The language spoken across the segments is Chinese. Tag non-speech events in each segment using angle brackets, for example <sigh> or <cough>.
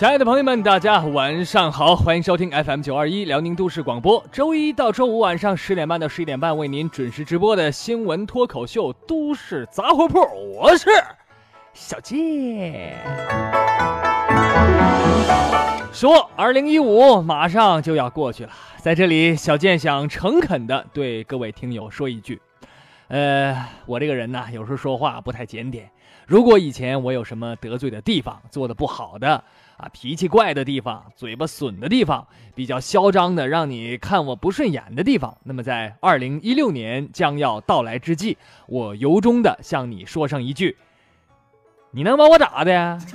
亲爱的朋友们，大家晚上好，欢迎收听 FM 九二一辽宁都市广播，周一到周五晚上十点半到十一点半为您准时直播的新闻脱口秀《都市杂货铺》，我是小健。说，二零一五马上就要过去了，在这里，小健想诚恳的对各位听友说一句，呃，我这个人呢，有时候说话不太检点，如果以前我有什么得罪的地方，做的不好的。啊，脾气怪的地方，嘴巴损的地方，比较嚣张的，让你看我不顺眼的地方。那么，在二零一六年将要到来之际，我由衷的向你说上一句：你能把我咋的？<laughs>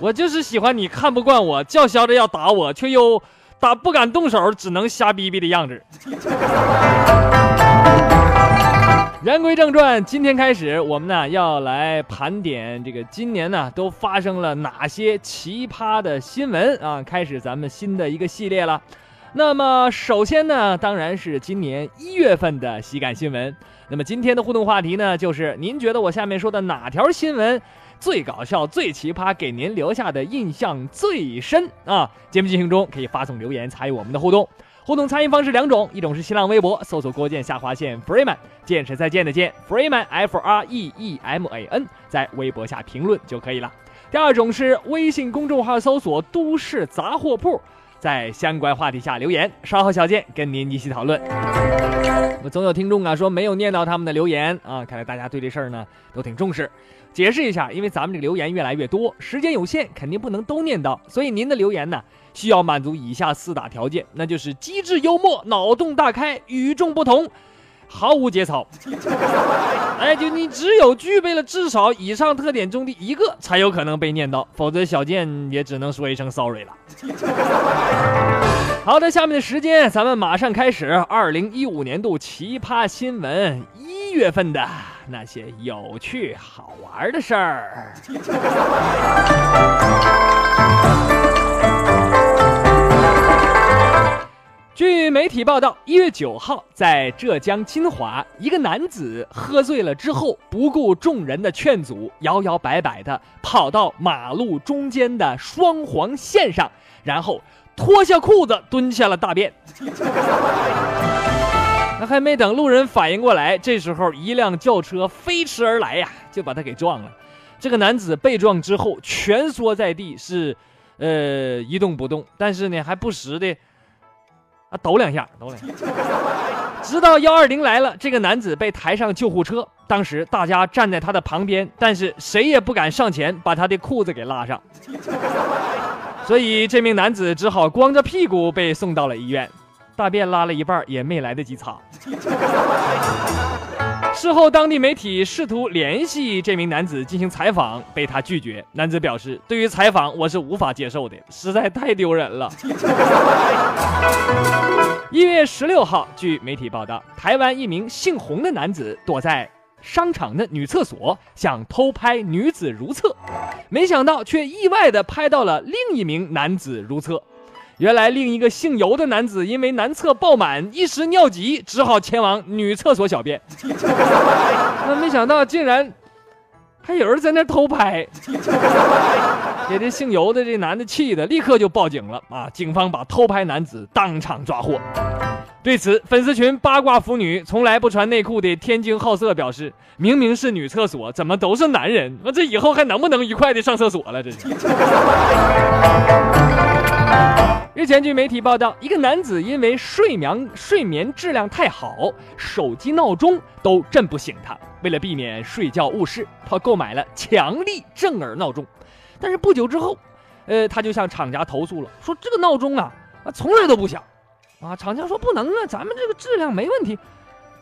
我就是喜欢你看不惯我，叫嚣着要打我，却又打不敢动手，只能瞎逼逼的样子。言归正传，今天开始，我们呢要来盘点这个今年呢都发生了哪些奇葩的新闻啊！开始咱们新的一个系列了。那么首先呢，当然是今年一月份的喜感新闻。那么今天的互动话题呢，就是您觉得我下面说的哪条新闻最搞笑、最奇葩，给您留下的印象最深啊？节目进行中可以发送留言参与我们的互动。互动参与方式两种，一种是新浪微博搜索“郭建下划线 Freeman”，见是再见的见，Freeman F R E E M A N，在微博下评论就可以了。第二种是微信公众号搜索“都市杂货铺”，在相关话题下留言，稍后小健跟您一起讨论。我总有听众啊说没有念到他们的留言啊，看来大家对这事儿呢都挺重视。解释一下，因为咱们这留言越来越多，时间有限，肯定不能都念到，所以您的留言呢。需要满足以下四大条件，那就是机智幽默、脑洞大开、与众不同、毫无节操。<laughs> 哎，就你只有具备了至少以上特点中的一个，才有可能被念到，否则小贱也只能说一声 sorry 了。<laughs> 好的，下面的时间咱们马上开始二零一五年度奇葩新闻一月份的那些有趣好玩的事儿。据媒体报道，一月九号，在浙江金华，一个男子喝醉了之后，不顾众人的劝阻，摇摇摆摆的跑到马路中间的双黄线上，然后脱下裤子蹲下了大便。<laughs> 那还没等路人反应过来，这时候一辆轿车飞驰而来呀，就把他给撞了。这个男子被撞之后蜷缩在地，是呃一动不动，但是呢还不时的。啊，抖两下，抖两下，直到幺二零来了，这个男子被抬上救护车。当时大家站在他的旁边，但是谁也不敢上前把他的裤子给拉上，所以这名男子只好光着屁股被送到了医院，大便拉了一半也没来得及擦。事后，当地媒体试图联系这名男子进行采访，被他拒绝。男子表示：“对于采访，我是无法接受的，实在太丢人了。”一月十六号，据媒体报道，台湾一名姓洪的男子躲在商场的女厕所，想偷拍女子如厕，没想到却意外的拍到了另一名男子如厕。原来另一个姓尤的男子因为男厕爆满，一时尿急，只好前往女厕所小便。<laughs> 那没想到竟然还有人在那偷拍，<laughs> 给这姓尤的这男的气的，立刻就报警了啊！警方把偷拍男子当场抓获。对此，粉丝群八卦腐女从来不穿内裤的天津好色表示：明明是女厕所，怎么都是男人？那这以后还能不能愉快的上厕所了？这是。日前，据媒体报道，一个男子因为睡眠睡眠质量太好，手机闹钟都震不醒他。为了避免睡觉误事，他购买了强力震耳闹钟。但是不久之后，呃，他就向厂家投诉了，说这个闹钟啊啊从来都不响。啊，厂家说不能啊，咱们这个质量没问题。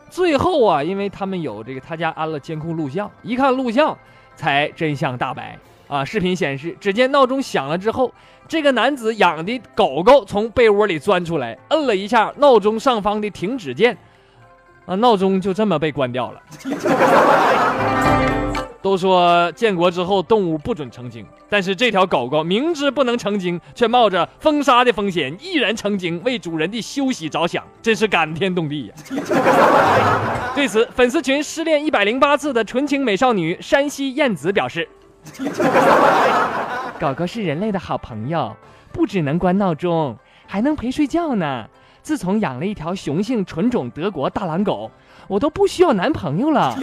最后啊，因为他们有这个他家安了监控录像，一看录像，才真相大白。啊！视频显示，只见闹钟响了之后，这个男子养的狗狗从被窝里钻出来，摁了一下闹钟上方的停止键，啊，闹钟就这么被关掉了。<laughs> 都说建国之后动物不准成精，但是这条狗狗明知不能成精，却冒着封杀的风险毅然成精，为主人的休息着想，真是感天动地呀！<laughs> 对此，粉丝群失恋一百零八次的纯情美少女山西燕子表示。<laughs> 狗狗是人类的好朋友，不只能关闹钟，还能陪睡觉呢。自从养了一条雄性纯种德国大狼狗，我都不需要男朋友了。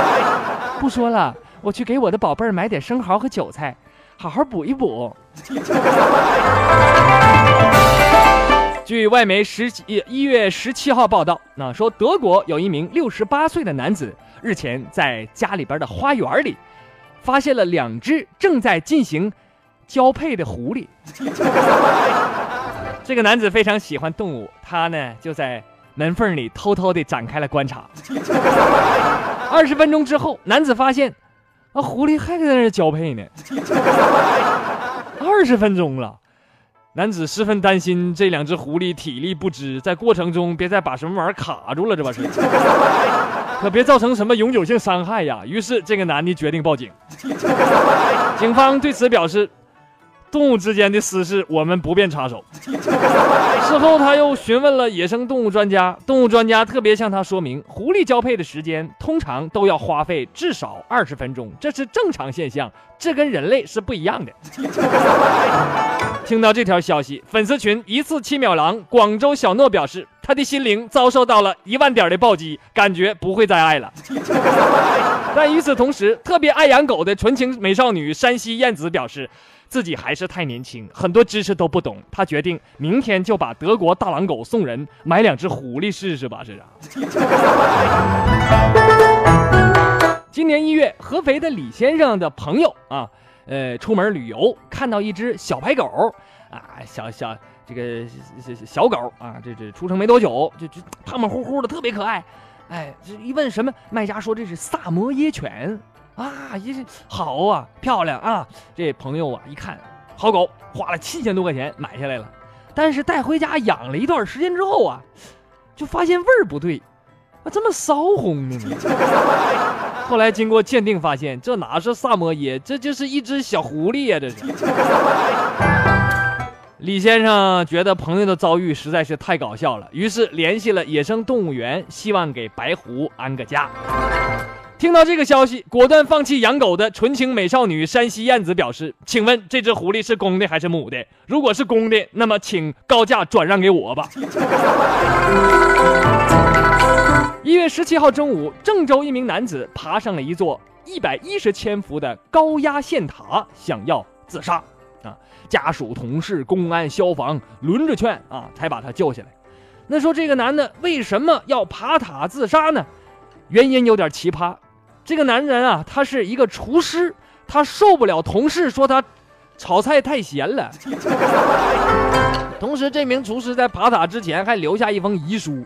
<laughs> 不说了，我去给我的宝贝儿买点生蚝和韭菜，好好补一补。据外媒十一一月十七号报道，那说德国有一名六十八岁的男子日前在家里边的花园里，发现了两只正在进行交配的狐狸。<laughs> 这个男子非常喜欢动物，他呢就在门缝里偷偷地展开了观察。二十分钟之后，男子发现，啊，狐狸还在那儿交配呢。<laughs> 二十分钟了，男子十分担心这两只狐狸体力不支，在过程中别再把什么玩意儿卡住了，这把是，可别造成什么永久性伤害呀。于是这个男的决定报警。<laughs> 警方对此表示。动物之间的私事，我们不便插手。事后，他又询问了野生动物专家，动物专家特别向他说明，狐狸交配的时间通常都要花费至少二十分钟，这是正常现象，这跟人类是不一样的。<laughs> 听到这条消息，粉丝群一次七秒狼广州小诺表示，他的心灵遭受到了一万点的暴击，感觉不会再爱了。<laughs> 但与此同时，特别爱养狗的纯情美少女山西燕子表示。自己还是太年轻，很多知识都不懂。他决定明天就把德国大狼狗送人，买两只狐狸试试吧。是啊。<laughs> 今年一月，合肥的李先生的朋友啊，呃，出门旅游，看到一只小白狗，啊，小小这个小狗啊，这这出生没多久，就就胖胖乎乎的，特别可爱。哎，这一问什么，卖家说这是萨摩耶犬。啊，也是好啊，漂亮啊！这朋友啊，一看好狗，花了七千多块钱买下来了。但是带回家养了一段时间之后啊，就发现味儿不对，啊，这么骚红呢？<laughs> 后来经过鉴定发现，这哪是萨摩耶，这就是一只小狐狸呀！这是。李先生觉得朋友的遭遇实在是太搞笑了，于是联系了野生动物园，希望给白狐安个家。听到这个消息，果断放弃养狗的纯情美少女山西燕子表示：“请问这只狐狸是公的还是母的？如果是公的，那么请高价转让给我吧。”一月十七号中午，郑州一名男子爬上了一座一百一十千伏的高压线塔，想要自杀。家属、同事、公安、消防轮着劝啊，才把他救下来。那说这个男的为什么要爬塔自杀呢？原因有点奇葩。这个男人啊，他是一个厨师，他受不了同事说他炒菜太咸了。<laughs> 同时，这名厨师在爬塔之前还留下一封遗书，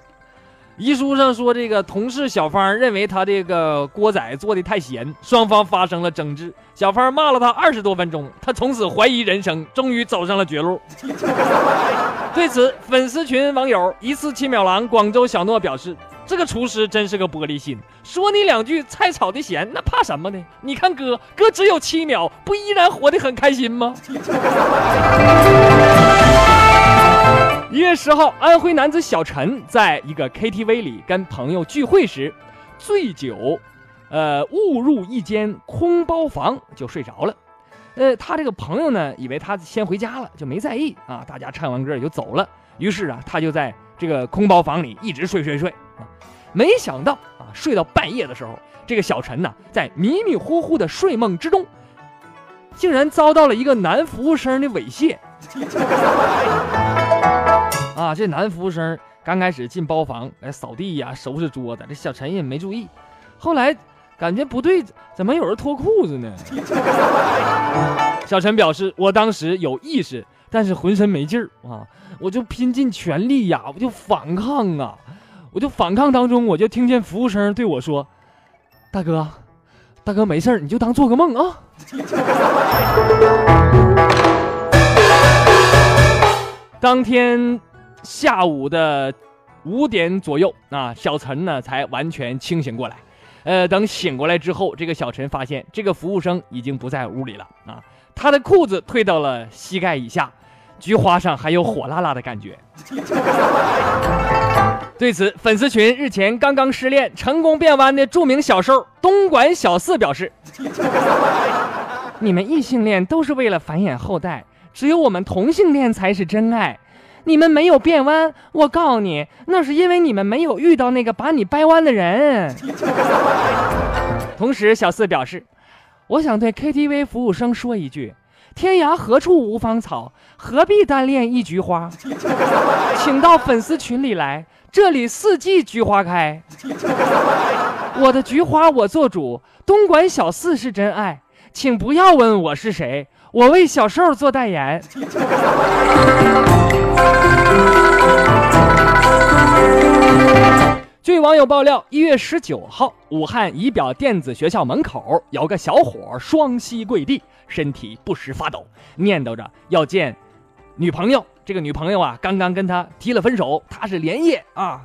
遗书上说这个同事小芳认为他这个锅仔做的太咸，双方发生了争执。小芳骂了他二十多分钟，他从此怀疑人生，终于走上了绝路。<laughs> 对此，粉丝群网友一次七秒狼广州小诺表示。这个厨师真是个玻璃心，说你两句菜炒的咸，那怕什么呢？你看哥，哥只有七秒，不依然活得很开心吗？一月十号，安徽男子小陈在一个 KTV 里跟朋友聚会时，醉酒，呃，误入一间空包房就睡着了。呃，他这个朋友呢，以为他先回家了，就没在意啊。大家唱完歌也就走了。于是啊，他就在这个空包房里一直睡睡睡。没想到啊，睡到半夜的时候，这个小陈呢，在迷迷糊糊的睡梦之中，竟然遭到了一个男服务生的猥亵。这男服务生刚开始进包房来扫地呀、收拾桌子，这小陈也没注意。后来感觉不对，怎么有人脱裤子呢？<laughs> 小陈表示，我当时有意识，但是浑身没劲儿啊，我就拼尽全力呀，我就反抗啊。我就反抗当中，我就听见服务生对我说：“大哥，大哥没事你就当做个梦啊。<laughs> ”当天下午的五点左右啊，小陈呢才完全清醒过来。呃，等醒过来之后，这个小陈发现这个服务生已经不在屋里了啊，他的裤子退到了膝盖以下，菊花上还有火辣辣的感觉。对此，粉丝群日前刚刚失恋成功变弯的著名小受东莞小四表示：“ <laughs> 你们异性恋都是为了繁衍后代，只有我们同性恋才是真爱。你们没有变弯，我告诉你，那是因为你们没有遇到那个把你掰弯的人。<laughs> 同时，小四表示，我想对 KTV 服务生说一句：天涯何处无芳草，何必单恋一菊花？<laughs> 请到粉丝群里来，这里四季菊花开。<laughs> 我的菊花我做主，东莞小四是真爱，请不要问我是谁，我为小瘦做代言。据网友爆料，一月十九号，武汉仪表电子学校门口有个小伙双膝跪地，身体不时发抖，念叨着要见女朋友。这个女朋友啊，刚刚跟他提了分手，他是连夜啊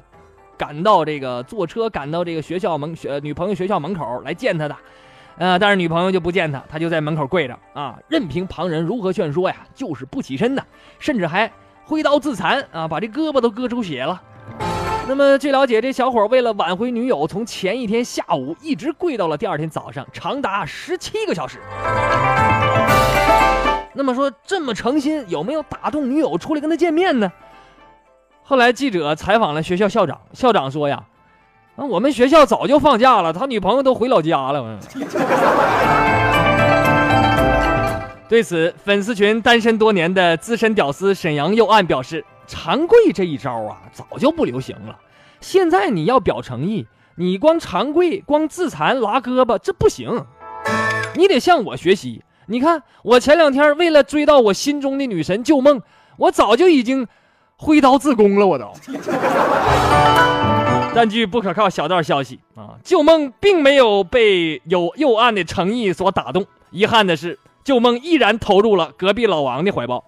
赶到这个坐车赶到这个学校门学女朋友学校门口来见他的。呃，但是女朋友就不见他，他就在门口跪着啊，任凭旁人如何劝说呀，就是不起身的，甚至还。挥刀自残啊，把这胳膊都割出血了。那么据了解，这小伙为了挽回女友，从前一天下午一直跪到了第二天早上，长达十七个小时。那么说这么诚心，有没有打动女友出来跟他见面呢？后来记者采访了学校校长，校长说呀：“啊，我们学校早就放假了，他女朋友都回老家了。”对此，粉丝群单身多年的资深屌丝沈阳右岸表示：“长跪这一招啊，早就不流行了。现在你要表诚意，你光长跪、光自残、拉胳膊，这不行。你得向我学习。你看，我前两天为了追到我心中的女神旧梦，我早就已经挥刀自宫了。我都。但据不可靠小道消息啊，旧梦并没有被有右岸的诚意所打动。遗憾的是。”旧梦毅然投入了隔壁老王的怀抱，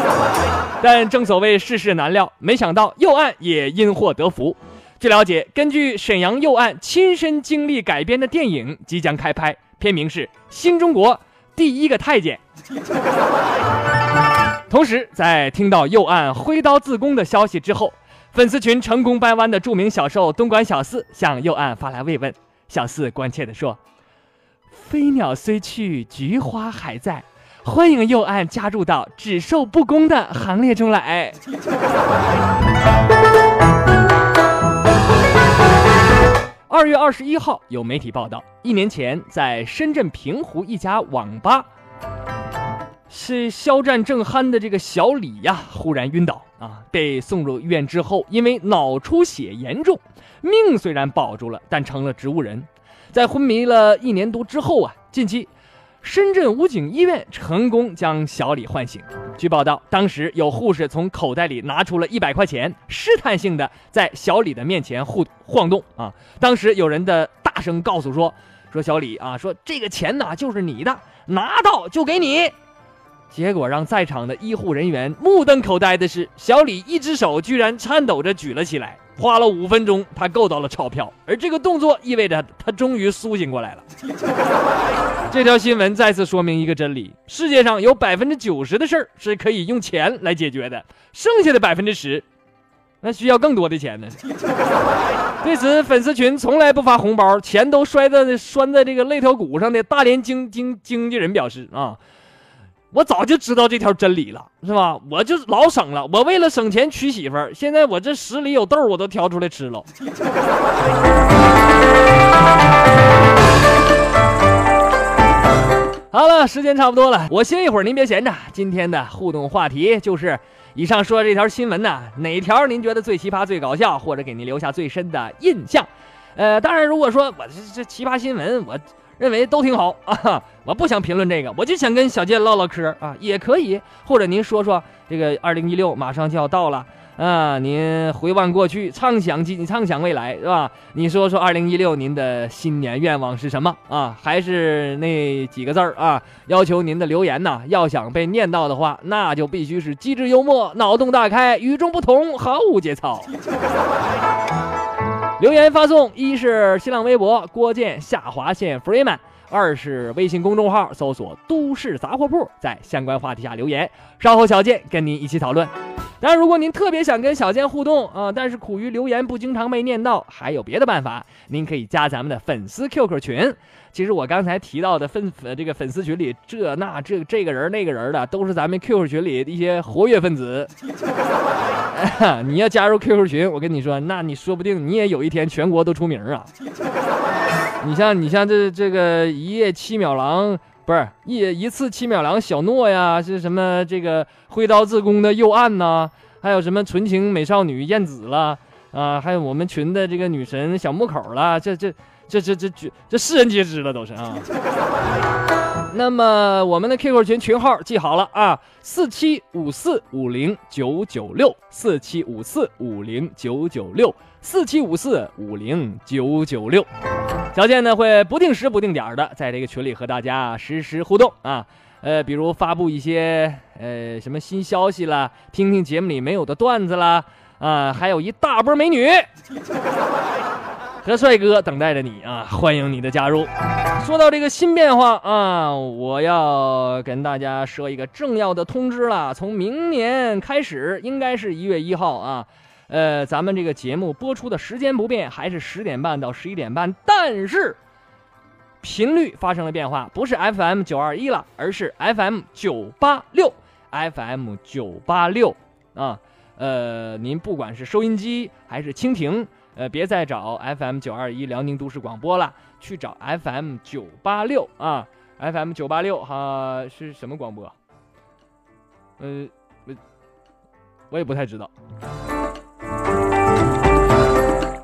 <laughs> 但正所谓世事难料，没想到右岸也因祸得福。据了解，根据沈阳右岸亲身经历改编的电影即将开拍，片名是《新中国第一个太监》。<laughs> 同时，在听到右岸挥刀自宫的消息之后，粉丝群成功掰弯的著名小受东莞小四向右岸发来慰问。小四关切地说。飞鸟虽去，菊花还在。欢迎右岸加入到只受不公的行列中来。二月二十一号，有媒体报道，一年前在深圳平湖一家网吧，是肖战正酣的这个小李呀，忽然晕倒啊，被送入医院之后，因为脑出血严重，命虽然保住了，但成了植物人。在昏迷了一年多之后啊，近期，深圳武警医院成功将小李唤醒。据报道，当时有护士从口袋里拿出了一百块钱，试探性的在小李的面前互晃动啊。当时有人的大声告诉说：“说小李啊，说这个钱呢就是你的，拿到就给你。”结果让在场的医护人员目瞪口呆的是，小李一只手居然颤抖着举了起来。花了五分钟，他够到了钞票，而这个动作意味着他终于苏醒过来了。<laughs> 这条新闻再次说明一个真理：世界上有百分之九十的事儿是可以用钱来解决的，剩下的百分之十，那需要更多的钱呢。<laughs> 对此，粉丝群从来不发红包，钱都摔在拴在这个肋条骨上的大连经经经纪人表示啊。我早就知道这条真理了，是吧？我就老省了。我为了省钱娶媳妇儿，现在我这屎里有豆，我都挑出来吃了。<laughs> 好了，时间差不多了，我歇一会儿，您别闲着。今天的互动话题就是以上说的这条新闻呢，哪条您觉得最奇葩、最搞笑，或者给您留下最深的印象？呃，当然，如果说我这这奇葩新闻，我。认为都挺好 <laughs> 啊，我不想评论这个，我就想跟小健唠唠嗑啊，也可以。或者您说说这个二零一六马上就要到了啊，您回望过去，畅想今，畅想未来，是吧？你说说二零一六您的新年愿望是什么啊？还是那几个字儿啊？要求您的留言呐，要想被念到的话，那就必须是机智幽默、脑洞大开、与众不同、毫无节操。留言发送：一是新浪微博郭建下划线 Freeman，二是微信公众号搜索“都市杂货铺”，在相关话题下留言。稍后小建跟您一起讨论。当然，如果您特别想跟小建互动啊，但是苦于留言不经常被念到，还有别的办法，您可以加咱们的粉丝 QQ 群。其实我刚才提到的粉呃这个粉丝群里这那这这个人那个人的，都是咱们 QQ 群里的一些活跃分子。<laughs> 你要加入 QQ 群，我跟你说，那你说不定你也有一天全国都出名啊。你像你像这这个一夜七秒狼。不是一一次七秒狼小诺呀，是什么这个挥刀自宫的右岸呐，还有什么纯情美少女燕子了啊，还有我们群的这个女神小木口了，这这这这这这这世人皆知了都是啊。<laughs> 那么我们的 QQ 群群号记好了啊，四七五四五零九九六，四七五四五零九九六，四七五四五零九九六。小健呢会不定时不定点的在这个群里和大家实时互动啊，呃，比如发布一些呃什么新消息啦，听听节目里没有的段子啦，啊，还有一大波美女和帅哥等待着你啊，欢迎你的加入。说到这个新变化啊，我要跟大家说一个重要的通知了，从明年开始，应该是一月一号啊。呃，咱们这个节目播出的时间不变，还是十点半到十一点半，但是频率发生了变化，不是 FM 九二一了，而是 FM 九八六，FM 九八六啊。呃，您不管是收音机还是蜻蜓，呃，别再找 FM 九二一辽宁都市广播了，去找 FM 九八六啊。FM 九八六哈是什么广播？呃，我我也不太知道。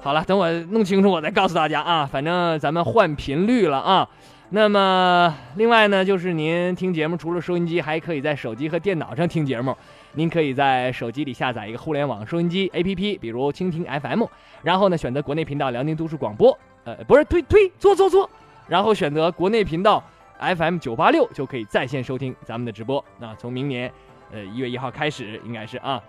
好了，等我弄清楚，我再告诉大家啊。反正咱们换频率了啊。那么，另外呢，就是您听节目除了收音机，还可以在手机和电脑上听节目。您可以在手机里下载一个互联网收音机 APP，比如蜻蜓 FM，然后呢选择国内频道辽宁都市广播，呃，不是推推坐坐坐，然后选择国内频道 FM 九八六，就可以在线收听咱们的直播。那从明年，呃一月一号开始，应该是啊。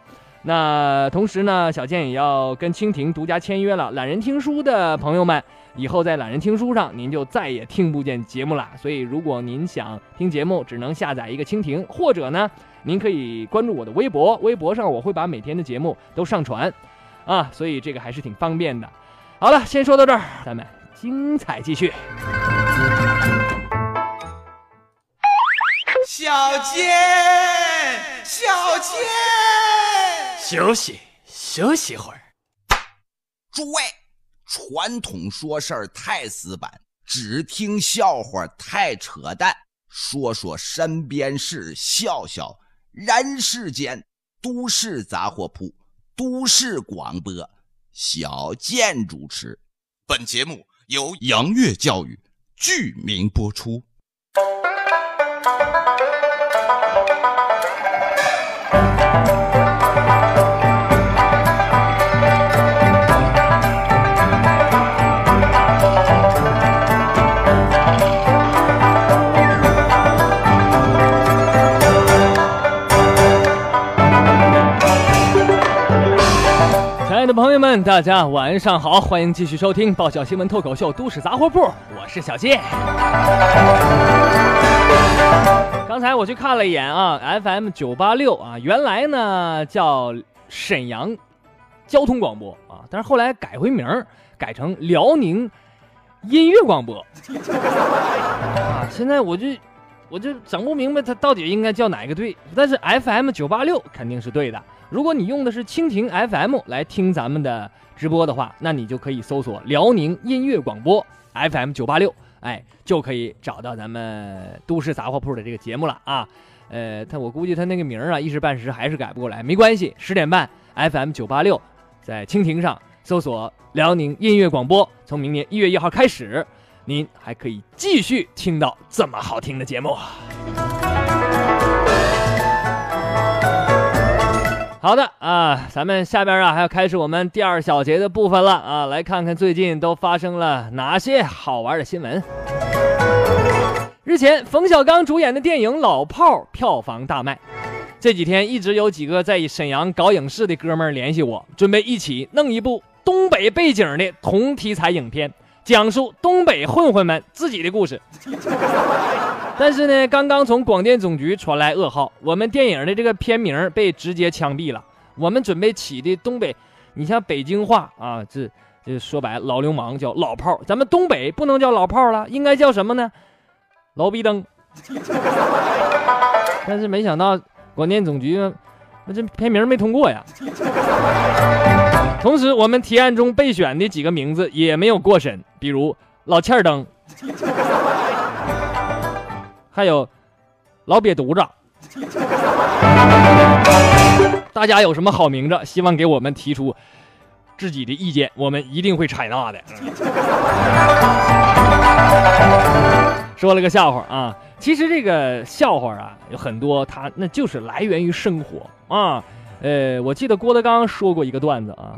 那同时呢，小健也要跟蜻蜓独家签约了。懒人听书的朋友们，以后在懒人听书上，您就再也听不见节目了。所以，如果您想听节目，只能下载一个蜻蜓，或者呢，您可以关注我的微博，微博上我会把每天的节目都上传，啊，所以这个还是挺方便的。好了，先说到这儿，咱们精彩继续。小健，小健。休息休息会儿。诸位，传统说事儿太死板，只听笑话太扯淡。说说身边事，笑笑人世间。都市杂货铺，都市广播，小健主持。本节目由杨月教育剧名播出。亲爱的朋友们，大家晚上好，欢迎继续收听爆笑新闻脱口秀《都市杂货铺》，我是小谢。刚才我去看了一眼啊，FM 九八六啊，原来呢叫沈阳交通广播啊，但是后来改回名改成辽宁音乐广播啊。现在我就我就整不明白它到底应该叫哪个对，但是 FM 九八六肯定是对的。如果你用的是蜻蜓 FM 来听咱们的直播的话，那你就可以搜索辽宁音乐广播 FM 九八六，哎，就可以找到咱们都市杂货铺的这个节目了啊。呃，他我估计他那个名啊，一时半时还是改不过来，没关系，十点半 FM 九八六，在蜻蜓上搜索辽宁音乐广播，从明年一月一号开始，您还可以继续听到这么好听的节目。好的啊，咱们下边啊还要开始我们第二小节的部分了啊，来看看最近都发生了哪些好玩的新闻。日前，冯小刚主演的电影《老炮儿》票房大卖，这几天一直有几个在沈阳搞影视的哥们儿联系我，准备一起弄一部东北背景的同题材影片，讲述东北混混们自己的故事。<laughs> 但是呢，刚刚从广电总局传来噩耗，我们电影的这个片名被直接枪毙了我们准备起的东北，你像北京话啊，这这说白了，老流氓叫老炮儿，咱们东北不能叫老炮儿了，应该叫什么呢？老逼灯。<laughs> 但是没想到广电总局这片名没通过呀。同时，我们提案中备选的几个名字也没有过审，比如老欠儿灯，还有老瘪犊子。大家有什么好名字？希望给我们提出自己的意见，我们一定会采纳的。说了个笑话啊，其实这个笑话啊有很多，它那就是来源于生活啊。呃，我记得郭德纲说过一个段子啊，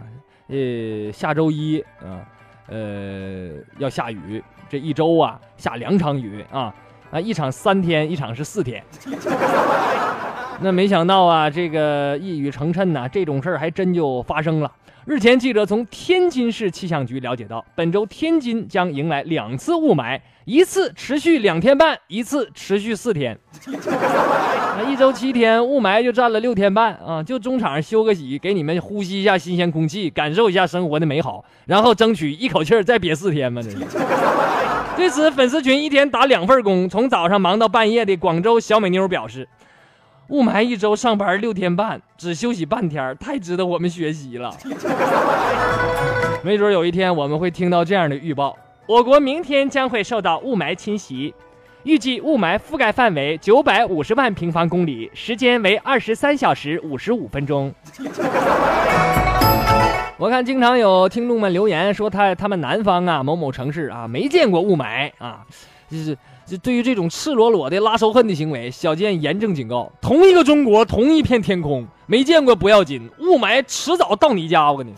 呃，下周一啊，呃，要下雨，这一周啊下两场雨啊，啊，一场三天，一场是四天。<laughs> 那没想到啊，这个一语成谶呐，这种事儿还真就发生了。日前，记者从天津市气象局了解到，本周天津将迎来两次雾霾，一次持续两天半，一次持续四天。啊，一周七天，雾霾就占了六天半啊！就中场休个息，给你们呼吸一下新鲜空气，感受一下生活的美好，然后争取一口气再憋四天嘛！这是。对此，粉丝群一天打两份工，从早上忙到半夜的广州小美妞表示。雾霾一周上班六天半，只休息半天，太值得我们学习了。<laughs> 没准有一天我们会听到这样的预报：我国明天将会受到雾霾侵袭，预计雾霾覆盖范围九百五十万平方公里，时间为二十三小时五十五分钟。<laughs> 我看经常有听众们留言说他他们南方啊某某城市啊没见过雾霾啊，就是。这对于这种赤裸裸的拉仇恨的行为，小健严正警告：同一个中国，同一片天空，没见过不要紧，雾霾迟早到你家。我跟你，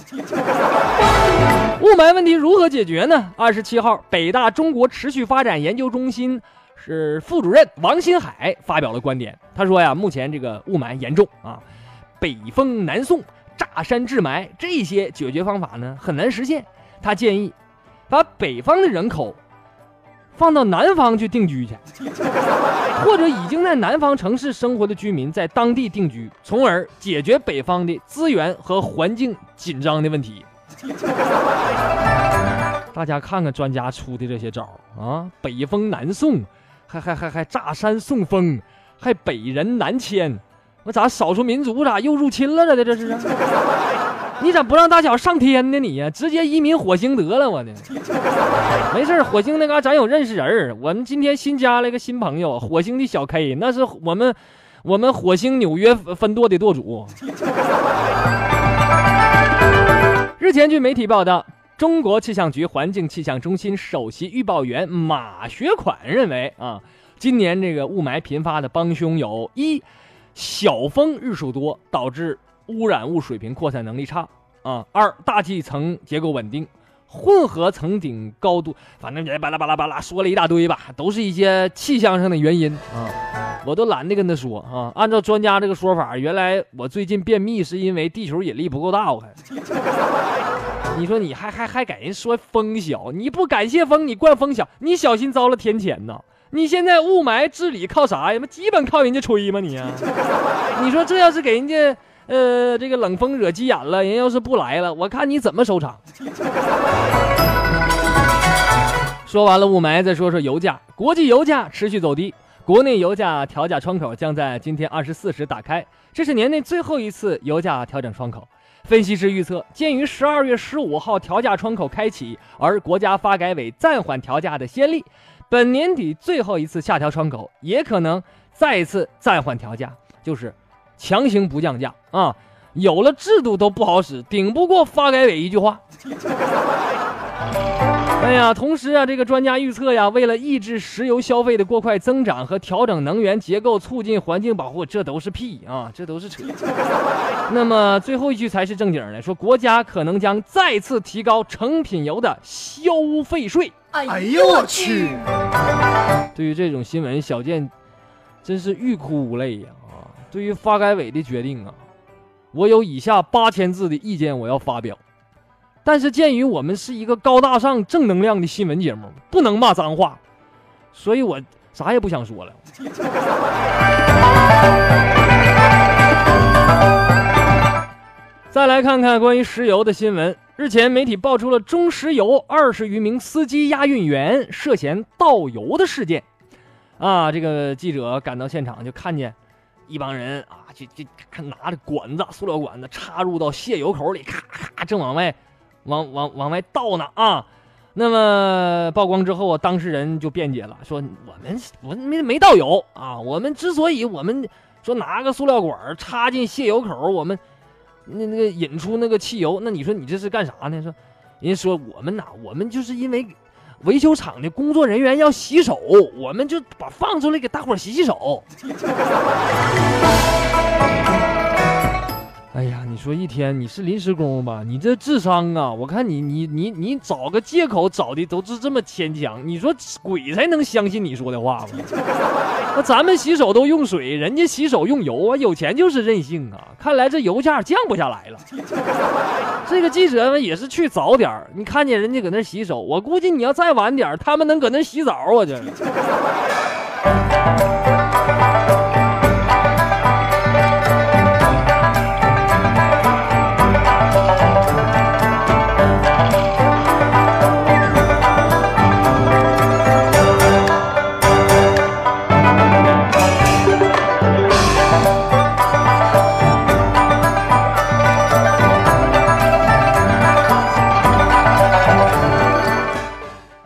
雾霾问题如何解决呢？二十七号，北大中国持续发展研究中心是副主任王新海发表了观点。他说呀，目前这个雾霾严重啊，北风南送、炸山治霾这些解决方法呢很难实现。他建议把北方的人口。放到南方去定居去，<laughs> 或者已经在南方城市生活的居民在当地定居，从而解决北方的资源和环境紧张的问题。<laughs> 大家看看专家出的这些招啊，北风南送，还还还还炸山送风，还北人南迁，我咋少数民族咋又入侵了呢？这是。你咋不让大小上天呢？你呀，直接移民火星得了，我呢。没事火星那嘎咱有认识人儿我们今天新加了一个新朋友，火星的小 K，那是我们我们火星纽约分舵的舵主。日前，据媒体报道，中国气象局环境气象中心首席预报员马学款认为啊，今年这个雾霾频发的帮凶有一小风日数多，导致。污染物水平扩散能力差啊。二，大气层结构稳定，混合层顶高度，反正巴拉巴拉巴拉说了一大堆吧，都是一些气象上的原因啊。我都懒得跟他说啊。按照专家这个说法，原来我最近便秘是因为地球引力不够大。我看，<laughs> 你说你还还还给人说风小，你不感谢风，你怪风小，你小心遭了天谴呐。你现在雾霾治理靠啥呀？基本靠人家吹吗？你啊？你说这要是给人家。呃，这个冷风惹急眼了，人要是不来了，我看你怎么收场。<laughs> 说完了雾霾，再说说油价。国际油价持续走低，国内油价调价窗口将在今天二十四时打开，这是年内最后一次油价调整窗口。分析师预测，鉴于十二月十五号调价窗口开启，而国家发改委暂缓调价的先例，本年底最后一次下调窗口也可能再一次暂缓调价，就是。强行不降价啊！有了制度都不好使，顶不过发改委一句话。<laughs> 哎呀，同时啊，这个专家预测呀，为了抑制石油消费的过快增长和调整能源结构、促进环境保护，这都是屁啊，这都是扯。<laughs> 那么最后一句才是正经的，说国家可能将再次提高成品油的消费税。哎呦我去！对于这种新闻，小健真是欲哭无泪呀。对于发改委的决定啊，我有以下八千字的意见我要发表，但是鉴于我们是一个高大上、正能量的新闻节目，不能骂脏话，所以我啥也不想说了。再来看看关于石油的新闻。日前，媒体爆出了中石油二十余名司机押运员涉嫌盗油的事件。啊，这个记者赶到现场就看见一帮人啊，就就拿着管子，塑料管子插入到泄油口里，咔咔正往外往往往外倒呢啊。那么曝光之后啊，当事人就辩解了，说我们我没没倒油啊，我们之所以我们说拿个塑料管插进泄油口，我们。那那个引出那个汽油，那你说你这是干啥呢？说，人家说我们呐，我们就是因为 <laughs> 维修厂的工作人员要洗手，我们就把放出来给大伙洗洗手。哎呀，你说一天你是临时工吧？你这智商啊！我看你你你你找个借口找的都是这么牵强。你说鬼才能相信你说的话吗？<laughs> 那咱们洗手都用水，人家洗手用油啊！有钱就是任性啊！看来这油价降不下来了。<laughs> 这个记者们也是去早点你看见人家搁那洗手，我估计你要再晚点他们能搁那洗澡啊！这。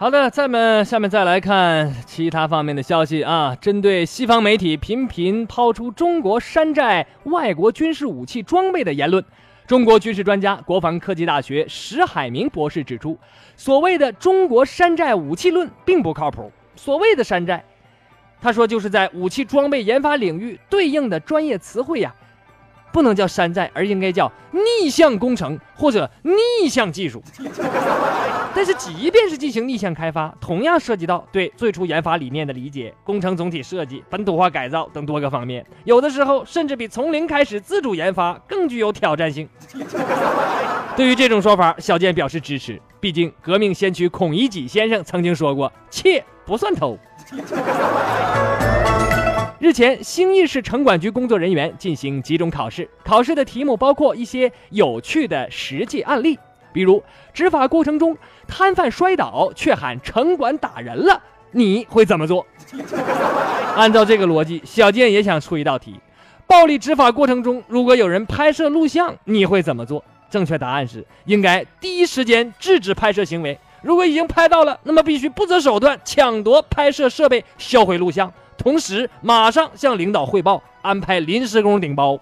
好的，咱们下面再来看其他方面的消息啊。针对西方媒体频频抛出中国山寨外国军事武器装备的言论，中国军事专家、国防科技大学石海明博士指出，所谓的中国山寨武器论并不靠谱。所谓的山寨，他说就是在武器装备研发领域对应的专业词汇呀。不能叫山寨，而应该叫逆向工程或者逆向技术。<laughs> 但是，即便是进行逆向开发，同样涉及到对最初研发理念的理解、工程总体设计、本土化改造等多个方面。有的时候，甚至比从零开始自主研发更具有挑战性。<laughs> 对于这种说法，小健表示支持。毕竟，革命先驱孔乙己先生曾经说过：“窃不算偷。”日前，兴义市城管局工作人员进行集中考试，考试的题目包括一些有趣的实际案例，比如执法过程中摊贩摔倒却喊城管打人了，你会怎么做？<laughs> 按照这个逻辑，小健也想出一道题：暴力执法过程中，如果有人拍摄录像，你会怎么做？正确答案是应该第一时间制止拍摄行为，如果已经拍到了，那么必须不择手段抢夺拍摄设备，销毁录像。同时，马上向领导汇报，安排临时工顶包。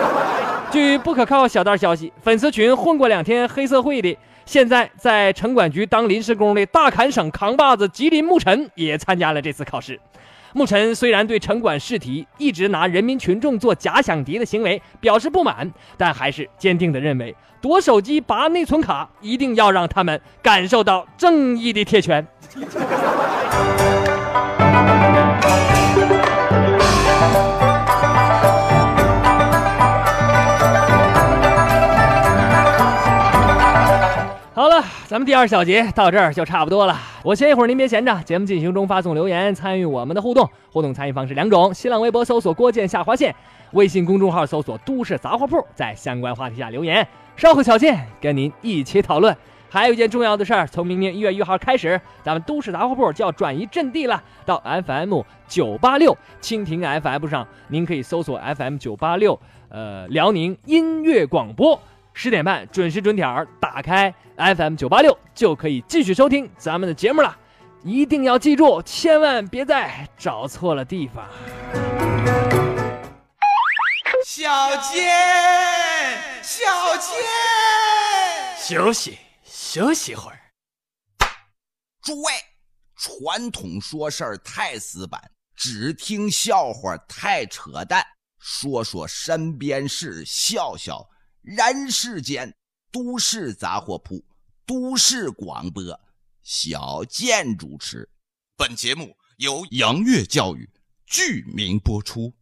<laughs> 据不可靠小道消息，粉丝群混过两天黑社会的，现在在城管局当临时工的大坎省扛把子吉林牧尘也参加了这次考试。牧尘虽然对城管试题一直拿人民群众做假想敌的行为表示不满，但还是坚定地认为，夺手机、拔内存卡一定要让他们感受到正义的铁拳。咱们第二小节到这儿就差不多了。我歇一会儿，您别闲着。节目进行中，发送留言参与我们的互动。互动参与方式两种：新浪微博搜索“郭建下划线”，微信公众号搜索“都市杂货铺”，在相关话题下留言。稍后小健跟您一起讨论。还有一件重要的事儿，从明年一月一号开始，咱们都市杂货铺就要转移阵地了，到 FM 九八六蜻蜓 FM 上，您可以搜索 FM 九八六，呃，辽宁音乐广播。十点半准时准点儿打开 FM 九八六，就可以继续收听咱们的节目了。一定要记住，千万别再找错了地方。小健，小健，休息休息会儿。诸位，传统说事儿太死板，只听笑话太扯淡，说说身边事，笑笑。人世间，都市杂货铺，都市广播，小健主持。本节目由杨月教育剧名播出。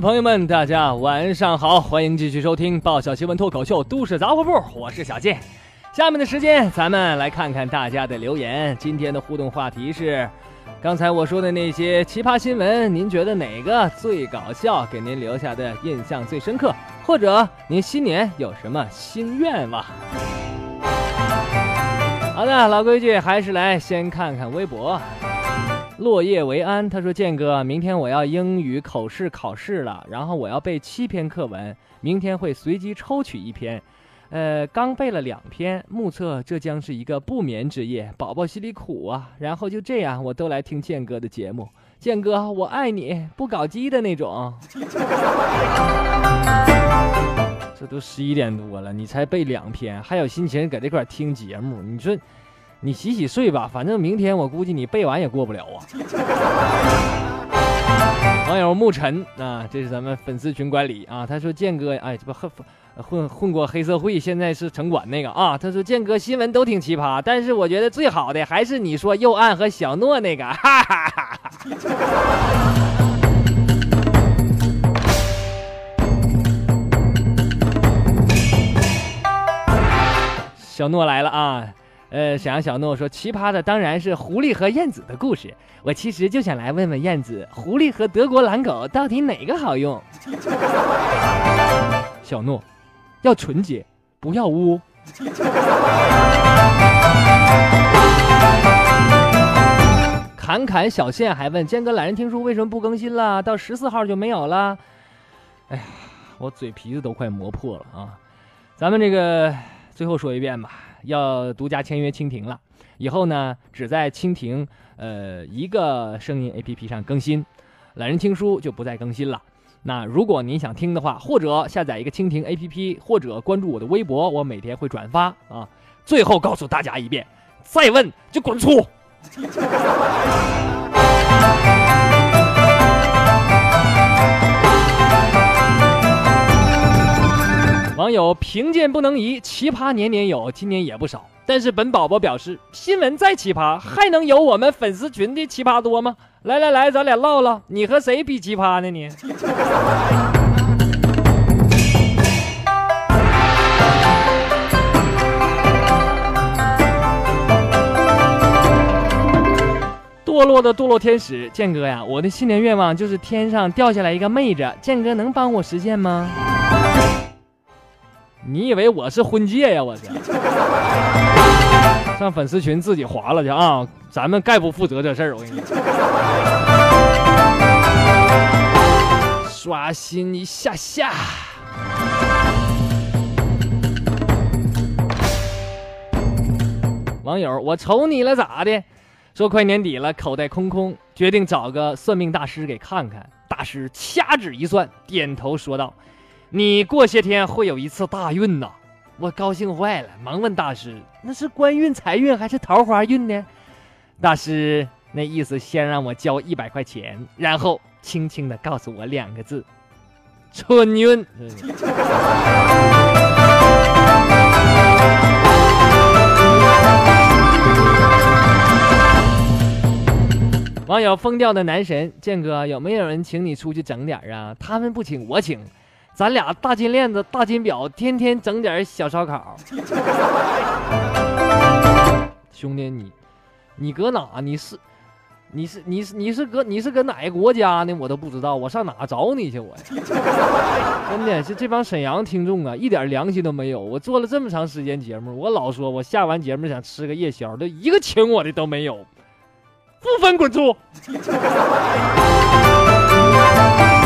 朋友们，大家晚上好，欢迎继续收听爆笑新闻脱口秀《都市杂货铺》，我是小健。下面的时间，咱们来看看大家的留言。今天的互动话题是：刚才我说的那些奇葩新闻，您觉得哪个最搞笑，给您留下的印象最深刻？或者您新年有什么新愿望？好的，老规矩，还是来先看看微博。落叶为安，他说：“建哥，明天我要英语口试考试了，然后我要背七篇课文，明天会随机抽取一篇。呃，刚背了两篇，目测这将是一个不眠之夜，宝宝心里苦啊。然后就这样，我都来听建哥的节目。建哥，我爱你，不搞基的那种。这都十一点多了，你才背两篇，还有心情搁这块听节目？你说。”你洗洗睡吧，反正明天我估计你背完也过不了啊。<laughs> 网友沐尘啊，这是咱们粉丝群管理啊，他说建哥，哎，这不混混混过黑社会，现在是城管那个啊。他说建哥新闻都挺奇葩，但是我觉得最好的还是你说右岸和小诺那个，哈哈哈哈。小诺来了啊。呃，沈阳小诺说：“奇葩的当然是狐狸和燕子的故事。我其实就想来问问燕子，狐狸和德国狼狗到底哪个好用？” <laughs> 小诺，要纯洁，不要污。<laughs> 侃侃小线还问坚哥：“懒人听书为什么不更新了？到十四号就没有了？”哎呀，我嘴皮子都快磨破了啊！咱们这个最后说一遍吧。要独家签约蜻蜓了，以后呢只在蜻蜓呃一个声音 A P P 上更新，懒人听书就不再更新了。那如果您想听的话，或者下载一个蜻蜓 A P P，或者关注我的微博，我每天会转发啊。最后告诉大家一遍，再问就滚出。网友贫贱不能移，奇葩年年有，今年也不少。但是本宝宝表示，新闻再奇葩，还能有我们粉丝群的奇葩多吗？来来来，咱俩唠唠，你和谁比奇葩呢？你 <laughs> 堕落的堕落天使剑哥呀，我的新年愿望就是天上掉下来一个妹子，剑哥能帮我实现吗？你以为我是婚介呀？我是 <laughs> 上粉丝群自己划了去啊！咱们概不负责这事儿，我跟你刷新一下下。网友，我瞅你了咋的？说快年底了，口袋空空，决定找个算命大师给看看。大师掐指一算，点头说道。你过些天会有一次大运呐，我高兴坏了，忙问大师：“那是官运、财运还是桃花运呢？”大师那意思先让我交一百块钱，然后轻轻的告诉我两个字：“春运。<laughs> ”网友疯掉的男神建哥，有没有人请你出去整点啊？他们不请，我请。咱俩大金链子、大金表，天天整点小烧烤。<laughs> 兄弟，你你搁哪？你是你是你是你是搁你是搁哪个国家呢？我都不知道，我上哪找你去？我 <laughs> 真的是这帮沈阳听众啊，一点良心都没有。我做了这么长时间节目，我老说我下完节目想吃个夜宵，都一个请我的都没有，不分滚出。<laughs>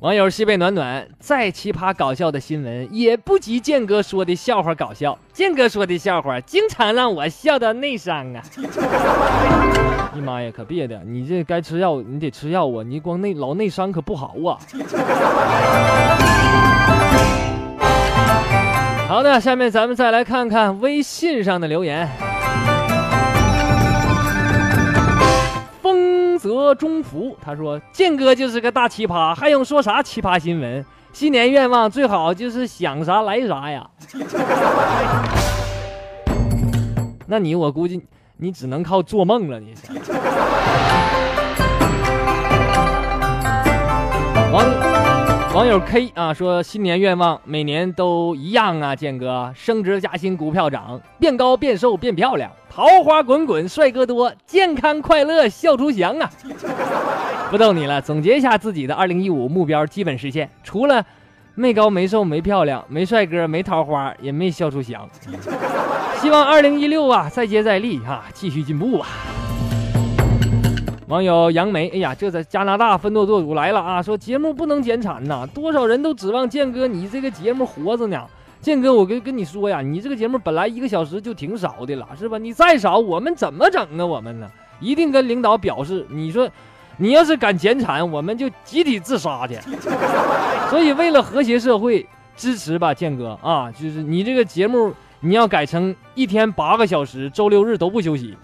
网友西北暖暖，再奇葩搞笑的新闻也不及建哥说的笑话搞笑。建哥说的笑话经常让我笑到内伤啊！<laughs> 你妈呀，可别的，你这该吃药，你得吃药啊！你光内老内伤可不好啊！<laughs> 好的，下面咱们再来看看微信上的留言。泽中福他说：“建哥就是个大奇葩，还用说啥奇葩新闻？新年愿望最好就是想啥来啥呀。<laughs> ”那你我估计，你只能靠做梦了。你网网友 K 啊说新年愿望每年都一样啊，建哥升职加薪，股票涨，变高变瘦变漂亮，桃花滚滚，帅哥多，健康快乐笑出翔啊！<laughs> 不逗你了，总结一下自己的二零一五目标，基本实现，除了。没高没瘦没漂亮没帅哥没桃花也没笑出翔，希望二零一六啊再接再厉哈，继续进步吧。网友杨梅，哎呀，这在加拿大分舵做主来了啊，说节目不能减产呐，多少人都指望建哥你这个节目活着呢。建哥，我跟跟你说呀，你这个节目本来一个小时就挺少的了，是吧？你再少我们怎么整啊？我们呢，一定跟领导表示，你说。你要是敢减产，我们就集体自杀去。<laughs> 所以为了和谐社会，支持吧，建哥啊！就是你这个节目，你要改成一天八个小时，周六日都不休息。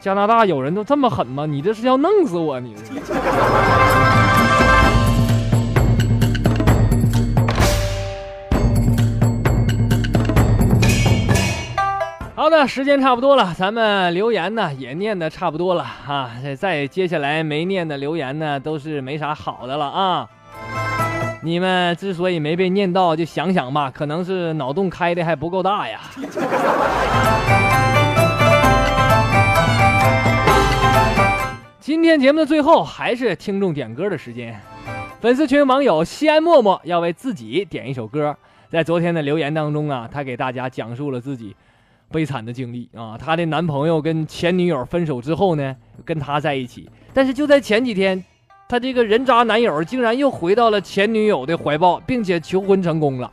加拿大有人都这么狠吗？你这是要弄死我？你？<laughs> 好的，时间差不多了，咱们留言呢也念的差不多了啊。再接下来没念的留言呢，都是没啥好的了啊。你们之所以没被念到，就想想吧，可能是脑洞开的还不够大呀。今天节目的最后还是听众点歌的时间，粉丝群网友西安默默要为自己点一首歌。在昨天的留言当中啊，他给大家讲述了自己。悲惨的经历啊！她的男朋友跟前女友分手之后呢，跟她在一起。但是就在前几天，他这个人渣男友竟然又回到了前女友的怀抱，并且求婚成功了。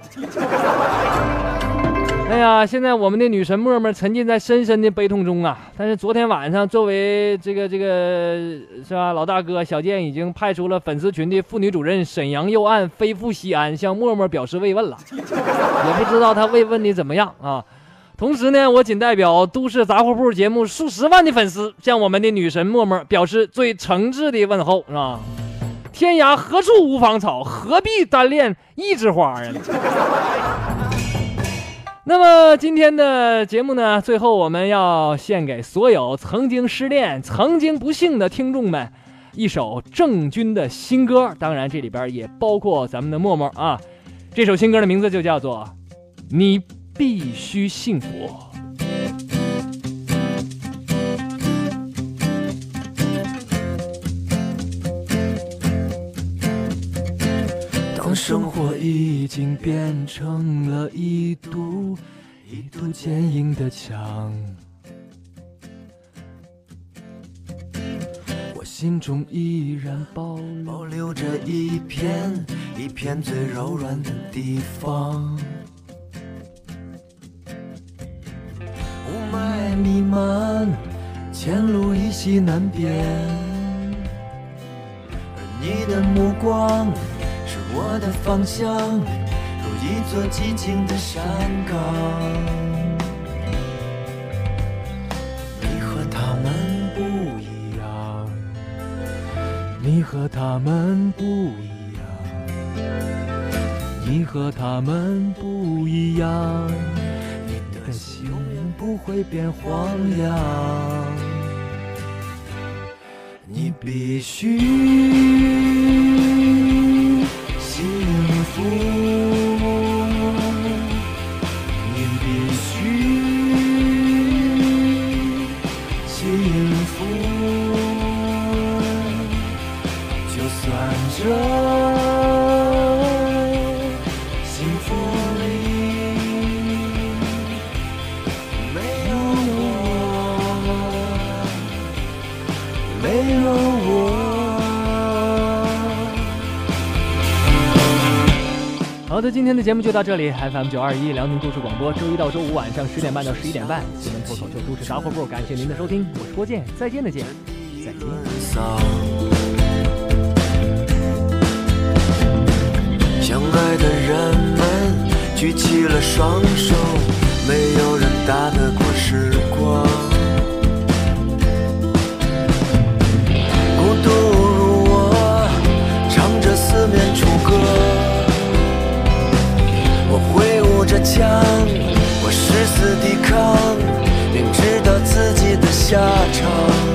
哎呀，现在我们的女神默默沉浸在深深的悲痛中啊！但是昨天晚上，作为这个这个是吧，老大哥小健已经派出了粉丝群的妇女主任沈阳右岸飞赴西安，向默默表示慰问了。也不知道他慰问的怎么样啊？同时呢，我仅代表都市杂货铺节目数十万的粉丝，向我们的女神默默表示最诚挚的问候，是吧？天涯何处无芳草，何必单恋一枝花啊？那么今天的节目呢，最后我们要献给所有曾经失恋、曾经不幸的听众们一首郑钧的新歌，当然这里边也包括咱们的默默啊。这首新歌的名字就叫做《你》。必须幸福。生活已经变成了一堵一堵坚硬的墙，我心中依然保保留着一片一片最柔软的地方。雾霾弥漫，前路依稀难辨。而你的目光我的方向，如一座寂静的山岗。你和他们不一样，你和他们不一样，你和他们不一样。你的心不会变荒凉，你必须福，好的，今天的节目就到这里。FM 九二一辽宁都市广播，周一到周五晚上十点半到十一点半，新闻脱口秀都市杂货铺，感谢您的收听，我是郭健，再见的见，再见。相爱的人们举起了双手，没有人打得过时光。我誓死抵抗，明知道自己的下场。